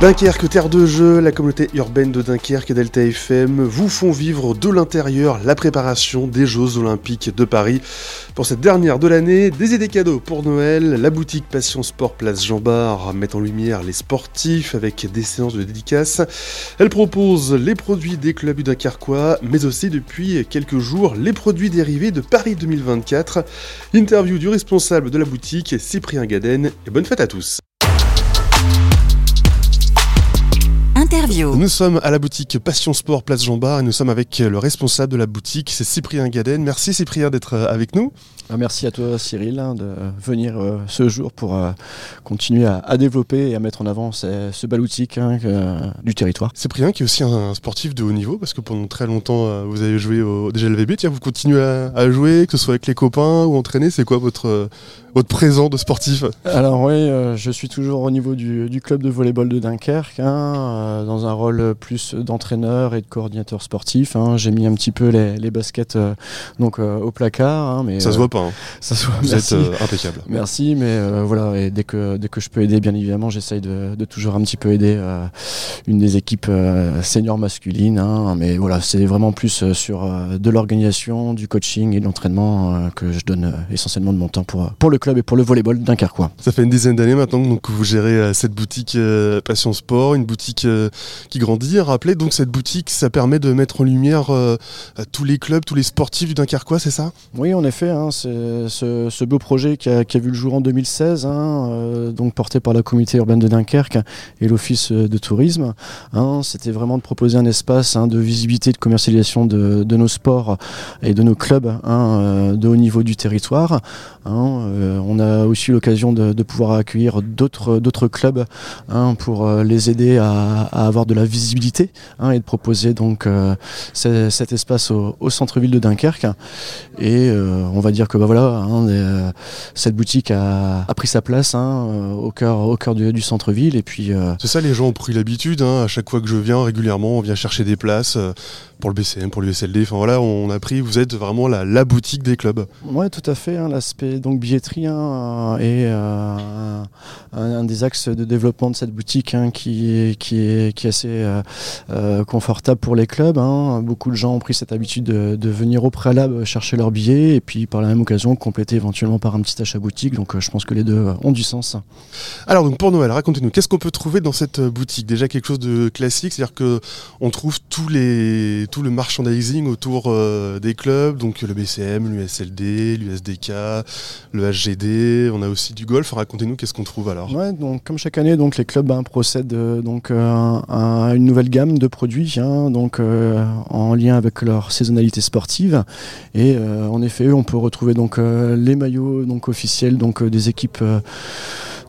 Dunkerque, terre de jeu, la communauté urbaine de Dunkerque et Delta FM vous font vivre de l'intérieur la préparation des Jeux Olympiques de Paris. Pour cette dernière de l'année, des idées cadeaux pour Noël, la boutique Passion Sport Place Jean Bar met en lumière les sportifs avec des séances de dédicaces. Elle propose les produits des clubs du Dunkerquois, mais aussi depuis quelques jours les produits dérivés de Paris 2024. Interview du responsable de la boutique, Cyprien Gaden, et bonne fête à tous. Nous sommes à la boutique Passion Sport Place Jean Bar et nous sommes avec le responsable de la boutique, c'est Cyprien Gaden. Merci Cyprien d'être euh, avec nous. Ah, merci à toi Cyril hein, de venir euh, ce jour pour euh, continuer à, développer et à mettre en avant ce, bel outil hein, du territoire. Cyprien qui est aussi un, sportif de haut niveau parce que pendant très longtemps vous avez joué au DGLVB. Tiens, vous continuez à, jouer, que ce soit avec les copains ou entraîner. C'est quoi votre, votre présent de sportif Alors oui, je suis toujours au niveau du, club de volleyball de Dunkerque. Hein, dans un rôle plus d'entraîneur et de coordinateur sportif. Hein. J'ai mis un petit peu les, baskets euh, donc euh, au placard. Hein, mais, ça se voit pas. Hein. Ça se voit. Vous êtes euh, impeccable. Merci, mais voilà. Et dès que dès que je peux aider, bien évidemment, j'essaye de, toujours un petit peu aider une des équipes seniors masculines. mais voilà, c'est vraiment plus sur de l'organisation, du coaching et de l'entraînement que je donne essentiellement de mon temps pour pour le club et pour le volleyball dunkerquois. Ça fait une dizaine d'années maintenant que vous gérez cette boutique Passion Sport, une boutique qui grandit. Rappelez donc cette boutique, ça permet de mettre en lumière euh, tous les clubs, tous les sportifs du Dunkerquois, c'est ça? Oui, en effet. Hein, c'est ce, beau projet qui a, vu le jour en 2016, hein, euh, donc porté par la communauté urbaine de Dunkerque et l'office de tourisme. Hein. C'était vraiment de proposer un espace de visibilité, de commercialisation de, nos sports et de nos clubs euh, de haut niveau du territoire. On a aussi l'occasion de, pouvoir accueillir d'autres clubs pour les aider à, à avoir de la visibilité hein, et de proposer donc euh, cet espace au, centre-ville de Dunkerque. Et euh, on va dire que bah, voilà, hein, euh, cette boutique a, pris sa place hein, au cœur, au cœur du, centre-ville. Et puis c'est ça, les gens ont pris l'habitude. à chaque fois que je viens régulièrement, on vient chercher des places pour le BCM, pour l'USLD. Enfin voilà, on a pris. Vous êtes vraiment la, la boutique des clubs. Ouais, tout à fait. L'aspect donc billetterie est un, des axes de développement de cette boutique qui, qui est qui est assez euh, euh, confortable pour les clubs. Hein. Beaucoup de gens ont pris cette habitude de, venir au préalable chercher leur billet et puis par la même occasion compléter éventuellement par un petit achat boutique. Donc euh, je pense que les deux ont du sens. Alors donc pour Noël, racontez-nous, qu'est-ce qu'on peut trouver dans cette boutique? Déjà quelque chose de classique, c'est-à-dire que on trouve tous les, tout le merchandising autour des clubs, donc le BCM, l'USLD, l'USDK, le On a aussi du golf. Racontez-nous qu'est-ce qu'on trouve alors? Comme chaque année, donc les clubs hein, procèdent donc un, une nouvelle gamme de produits, hein, donc euh, en lien avec leur saisonnalité sportive. Et euh, en effet, on peut retrouver donc euh, les maillots donc officiels donc des équipes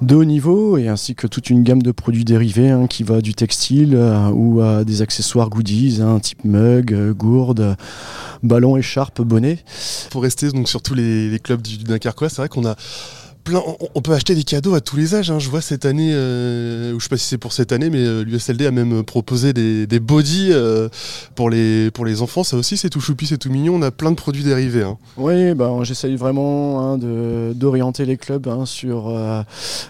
de haut niveau et ainsi que toute une gamme de produits dérivés hein, qui va du textile ou à des accessoires goodies, hein, type mug, gourde, ballon, écharpe, bonnet. Pour rester donc sur tous les, clubs du, du Dunkerquois, c'est vrai qu'on a on peut acheter des cadeaux à tous les âges. Hein. Je vois cette année, euh, ou je sais pas si c'est pour cette année, mais euh, l'USLD a même proposé des, des euh, pour, les, enfants. Ça aussi, c'est tout choupi, c'est tout mignon. On a plein de produits dérivés. Hein. Oui, bah, j'essaye vraiment hein, d'orienter les clubs sur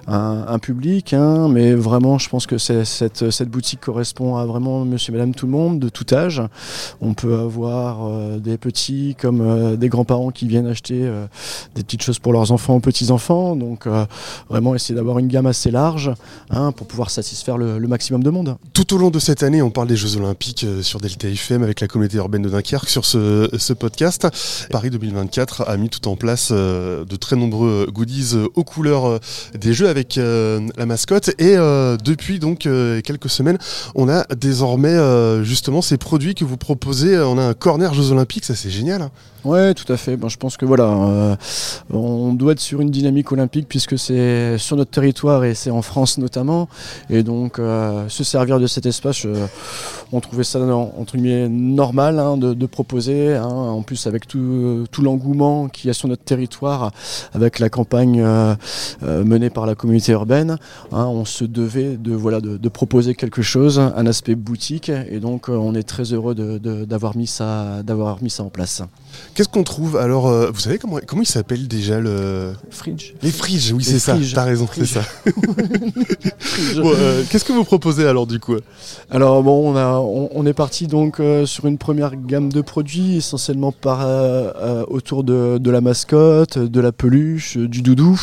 un, public. mais vraiment, je pense que cette, boutique correspond à vraiment monsieur, madame, tout le monde, de tout âge. On peut avoir des petits comme des grands-parents qui viennent acheter des petites choses pour leurs enfants, petits-enfants donc euh, vraiment essayer d'avoir une gamme assez large hein, pour pouvoir satisfaire le, maximum de monde. Tout au long de cette année, on parle des Jeux Olympiques euh, sur Delta FM avec la communauté urbaine de Dunkerque sur ce, podcast. Paris 2024 a mis tout en place euh, de très nombreux goodies aux couleurs des Jeux avec la mascotte et depuis donc quelques semaines, on a désormais justement ces produits que vous proposez. On a un corner Jeux Olympiques, ça c'est génial. Ouais, tout à fait. Ben, je pense que voilà, on doit être sur une dynamique olympique puisque c'est sur notre territoire et c'est en France notamment. Et donc se servir de cet espace, on trouvait ça entre guillemets normal hein, de, proposer. Hein, en plus avec tout, tout l'engouement qu'il y a sur notre territoire, avec la campagne menée par la communauté urbaine, hein, on se devait de voilà de, proposer quelque chose, un aspect boutique. Et donc on est très heureux d'avoir mis ça d'avoir mis ça en place. Qu'est-ce qu'on trouve? Alors Vous savez comment comment il s'appelle déjà le? Fridge Les fridges, oui c'est ça. T'as raison, c'est ça. Qu'est-ce que vous proposez alors du coup? Alors bon, on, a, on, est parti donc euh, sur une première gamme de produits, essentiellement par, euh, euh, autour de, la mascotte, de la peluche, du doudou.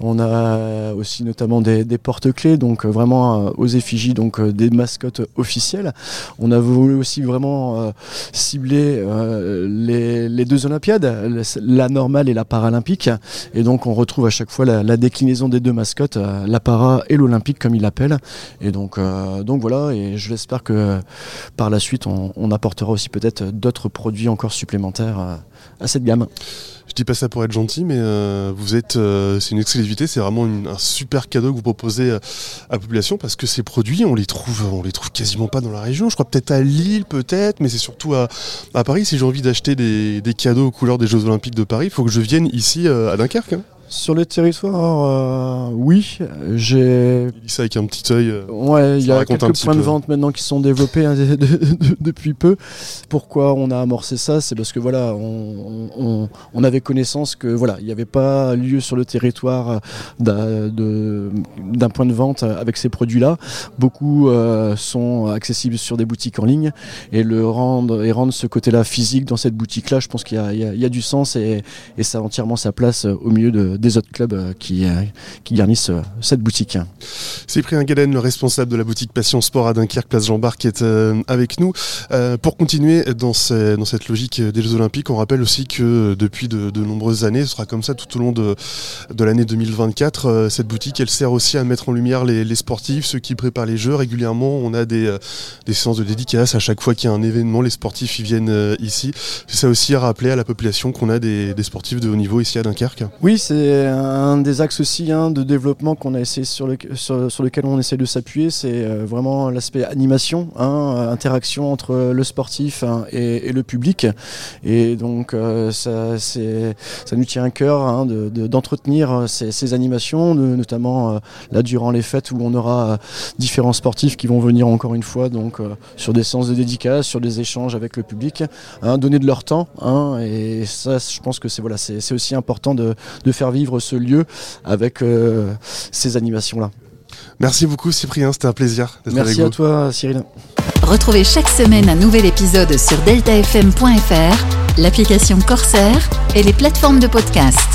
on a aussi notamment des, porte-clés, donc vraiment aux effigies, donc des mascottes officielles. On a voulu aussi vraiment cibler les, deux Olympiades, la normale et la paralympique. Et donc on retrouve à chaque fois la, déclinaison des deux mascottes, la para et l'olympique comme il l'appelle. Et donc, donc voilà, et je que par la suite, on, apportera aussi peut-être d'autres produits encore supplémentaires euh, à, cette gamme. Je dis pas ça pour être gentil, mais euh, vous êtes, euh, c'est une exclusivité, c'est vraiment un super cadeau que vous proposez à la population parce que ces produits, on les trouve, les trouve quasiment pas dans la région. Je crois peut-être à Lille, peut-être, mais c'est surtout à, Paris. Si j'ai envie d'acheter des, cadeaux aux couleurs des Jeux Olympiques de Paris, il faut que je vienne ici à Dunkerque. Hein. Sur le territoire, euh, oui. J'ai. Il dit ça avec un petit œil. Euh, ouais, il y a quelques points de vente maintenant qui sont développés hein, depuis peu. Pourquoi on a amorcé ça? C'est parce que voilà, on, avait connaissance que voilà, il n'y avait pas lieu sur le territoire d'un point de vente avec ces produits-là. Beaucoup euh, sont accessibles sur des boutiques en ligne et le rendre et rendre ce côté-là physique dans cette boutique-là, je pense qu'il y, a du sens et, et ça a entièrement sa place au milieu de des autres clubs euh, qui, euh, qui garnissent euh, cette boutique. Cyprien Galen, le responsable de la boutique Passion Sport à Dunkerque, place Jean Bar, qui est avec nous. pour continuer dans, dans, cette logique des Jeux Olympiques, on rappelle aussi que depuis de, nombreuses années, ce sera comme ça tout au long de, de l'année 2024, cette boutique, elle sert aussi à mettre en lumière les, sportifs, ceux qui préparent les Jeux. Régulièrement, on a des, des séances de dédicaces. À chaque fois qu'il y a un événement, les sportifs, ils viennent ici. C'est ça aussi à rappeler à la population qu'on a des, des sportifs de haut niveau ici à Dunkerque Oui, c'est un des axes aussi hein, de développement qu'on a essayé sur, le, sur, lequel on essaie de s'appuyer, c'est euh, vraiment l'aspect animation, hein, interaction entre le sportif hein, et, le public. Et donc euh, ça, ça nous tient à cœur d'entretenir ces, animations, notamment euh, là durant les fêtes où on aura différents sportifs qui vont venir encore une fois donc sur des séances de dédicace, sur des échanges avec le public, donner de leur temps. et ça, je pense que c'est voilà, aussi important de, de faire vivre ce lieu avec euh, ces animations-là. Merci beaucoup Cyprien, c'était un plaisir d'être avec vous. Merci à toi Cyril. Retrouvez chaque semaine un nouvel épisode sur deltafm.fr, l'application Corsair et les plateformes de podcast.